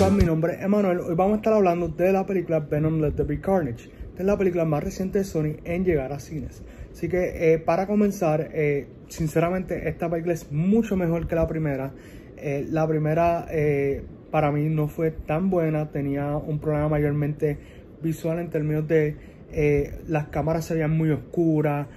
Mi nombre es Emanuel. Hoy vamos a estar hablando de la película Venom Let There Be Carnage. Esta es la película más reciente de Sony en llegar a cines. Así que eh, para comenzar, eh, sinceramente esta película es mucho mejor que la primera. Eh, la primera para mí no fue tan buena, tenía un problema mayormente visual en términos de las cámaras se veían muy oscuras,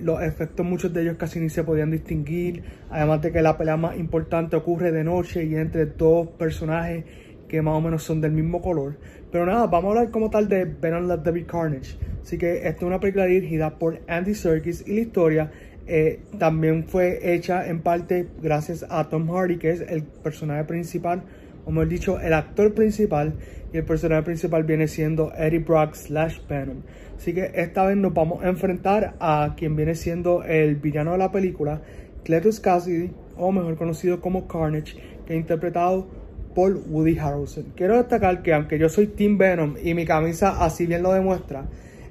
los efectos, muchos de ellos casi ni se podían distinguir. Además de que la pelea más importante ocurre de noche y entre dos personajes que más o menos son del mismo color. Pero nada, vamos a hablar como tal de Venom Let There Be Carnage. Así que esta es una película dirigida por Andy Serkis y la historia eh, también fue hecha en parte gracias a Tom Hardy, que es el personaje principal, o mejor dicho, el actor principal. Y el personaje principal viene siendo Eddie Brock slash Venom. Así que esta vez nos vamos a enfrentar a quien viene siendo el villano de la película, Cletus Cassidy, o mejor conocido como Carnage, que es interpretado por Woody Harrelson. Quiero destacar que aunque yo soy Team Venom y mi camisa así bien lo demuestra,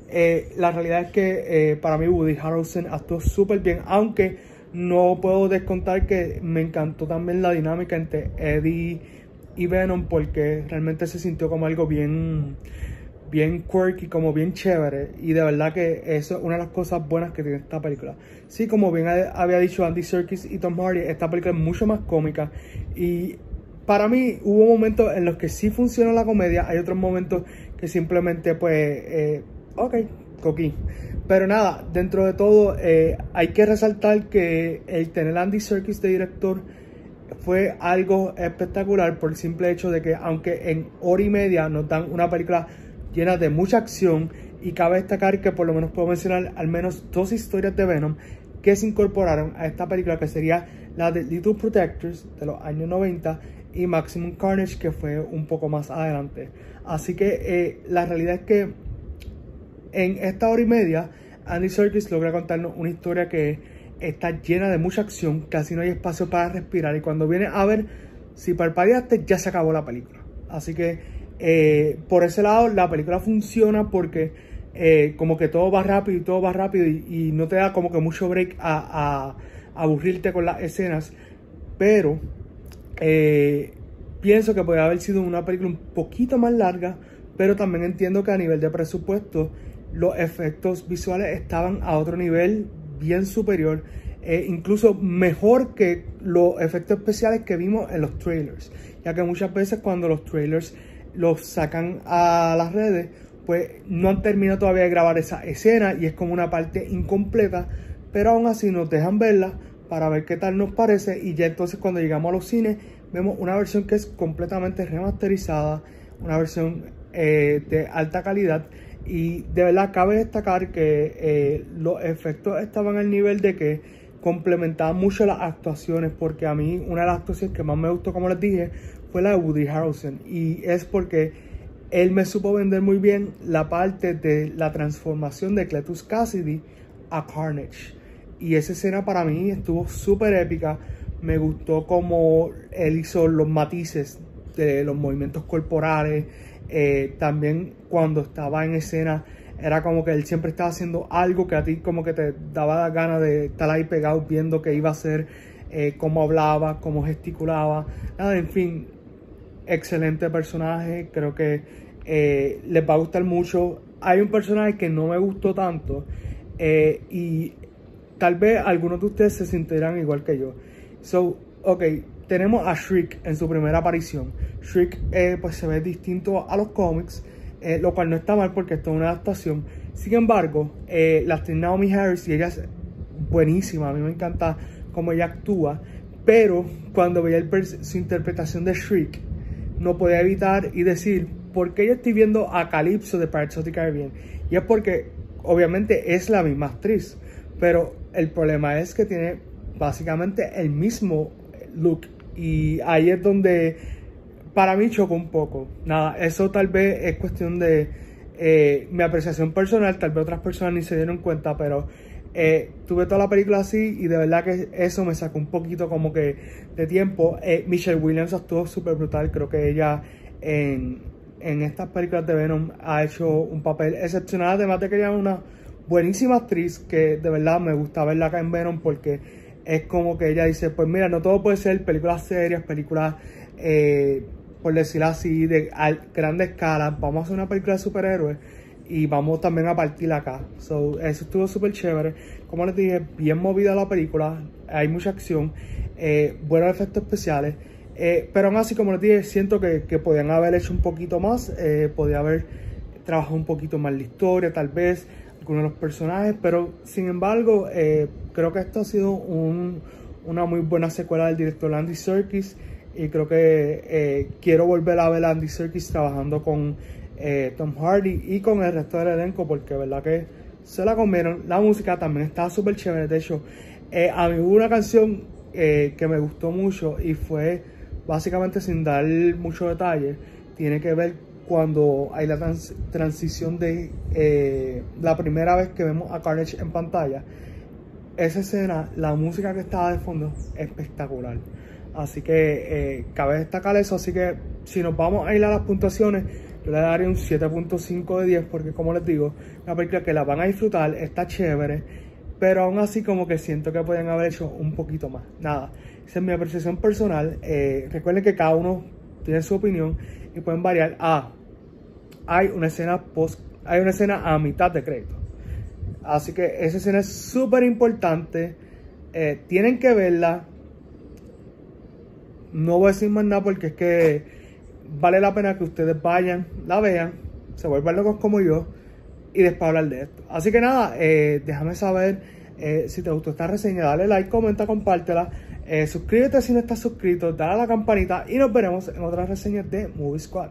eh, la realidad es que eh, para mí Woody Harrelson actuó súper bien, aunque no puedo descontar que me encantó también la dinámica entre Eddie y Venom porque realmente se sintió como algo bien bien quirky, como bien chévere. Y de verdad que eso es una de las cosas buenas que tiene esta película. Sí, como bien había dicho Andy Serkis y Tom Hardy, esta película es mucho más cómica. Y para mí hubo momentos en los que sí funciona la comedia, hay otros momentos que simplemente pues, eh, ok, coquí. Pero nada, dentro de todo eh, hay que resaltar que el tener Andy Serkis de director fue algo espectacular por el simple hecho de que aunque en hora y media nos dan una película llena de mucha acción y cabe destacar que por lo menos puedo mencionar al menos dos historias de Venom que se incorporaron a esta película que sería la de Little Protectors de los años 90 y Maximum Carnage que fue un poco más adelante. Así que eh, la realidad es que en esta hora y media Andy Serkis logra contarnos una historia que está llena de mucha acción, casi no hay espacio para respirar y cuando viene a ver si parpadeaste ya se acabó la película. Así que eh, por ese lado, la película funciona porque eh, como que todo va rápido y todo va rápido y, no te da como que mucho break a, aburrirte con las escenas. Pero eh, pienso que puede haber sido una película un poquito más larga, pero también entiendo que a nivel de presupuesto los efectos visuales estaban a otro nivel bien superior. incluso mejor que los efectos especiales que vimos en los trailers. Ya que muchas veces cuando los trailers los sacan a las redes, pues no han terminado todavía de grabar esa escena y es como una parte incompleta, pero aún así nos dejan verla para ver qué tal nos parece y ya entonces cuando llegamos a los cines vemos una versión que es completamente remasterizada, una versión eh, de alta calidad y de verdad cabe destacar que eh, los efectos estaban al nivel de que complementaban mucho las actuaciones porque a mí una de las actuaciones que más me gustó como les dije fue la de Woody Harrelson y es porque él me supo vender muy bien la parte de la transformación de Cletus Cassidy a Carnage. Y esa escena para mí estuvo súper épica. Me gustó como él hizo los matices de los movimientos corporales. Eh, también cuando estaba en escena era como que él siempre estaba haciendo algo que a ti como que te daba la gana de estar ahí pegado viendo qué iba a hacer, eh, cómo hablaba, cómo gesticulaba. Nada, en fin, excelente personaje, creo que eh, les va a gustar mucho. Hay un personaje que no me gustó tanto y tal vez algunos de ustedes se sentirán igual que yo. So, ok, tenemos a Shriek en su primera aparición. Shriek eh, pues se ve distinto a los cómics, lo cual no está mal porque esto es una adaptación. Sin embargo, la actriz Naomi Harris y ella es buenísima, a mí me encanta cómo ella actúa, pero cuando veía su interpretación de Shriek, no podía evitar y decir, ¿por qué yo estoy viendo a Calypso de Pirates of Caribbean? Y es porque obviamente es la misma actriz, pero el problema es que tiene básicamente el mismo look y ahí es donde para mí chocó un poco. Nada, eso tal vez es cuestión de eh, mi apreciación personal, tal vez otras personas ni se dieron cuenta, pero eh, tuve toda la película así y de verdad que eso me sacó un poquito como que de tiempo. Eh, Michelle Williams actuó súper brutal, creo que ella en, en estas películas de Venom ha hecho un papel excepcional, además de que ella es una buenísima actriz que de verdad me gusta verla acá en Venom porque es como que ella dice, pues mira, no todo puede ser películas serias, películas eh, por decirlo así, de grande escala. Vamos a hacer una película de superhéroes y vamos también a partir acá. So, eso estuvo súper chévere. Como les dije, bien movida la película, hay mucha acción, eh, buenos efectos especiales. Eh, pero aún así, como les dije, siento que, que podían haber hecho un poquito más, eh, podía haber trabajado un poquito más la historia, tal vez, algunos de los personajes, pero sin embargo, eh, creo que esto ha sido un, una muy buena secuela del director Andy Serkis y creo que eh, quiero volver a ver a Andy Serkis trabajando con eh, Tom Hardy y con el resto del elenco porque verdad que se la comieron. La música también estaba súper chévere, de hecho, eh, a mí hubo una canción que me gustó mucho y fue básicamente sin dar mucho detalle, tiene que ver cuando hay la transición de la primera vez que vemos a Carnage en pantalla esa escena, la música que estaba de fondo, espectacular. Así que eh, cabe destacar eso. Así que si nos vamos a ir a las puntuaciones, yo le daría un 7.5 de 10 porque como les digo, una película que la van a disfrutar, está chévere, pero aún así como que siento que pueden haber hecho un poquito más. Nada, esa es mi apreciación personal. Eh, recuerden que cada uno tiene su opinión y pueden variar. Ah, hay una escena post, hay una escena a mitad de crédito. Así que esa escena es súper importante. Eh, tienen que verla. No voy a decir más nada porque es que vale la pena que ustedes vayan, la vean, se vuelvan locos como yo y después hablar de esto. Así que nada, eh, déjame saber eh, si te gustó esta reseña, dale like, comenta, compártela. suscríbete si no estás suscrito, dale a la campanita y nos veremos en otras reseñas de Movie Squad.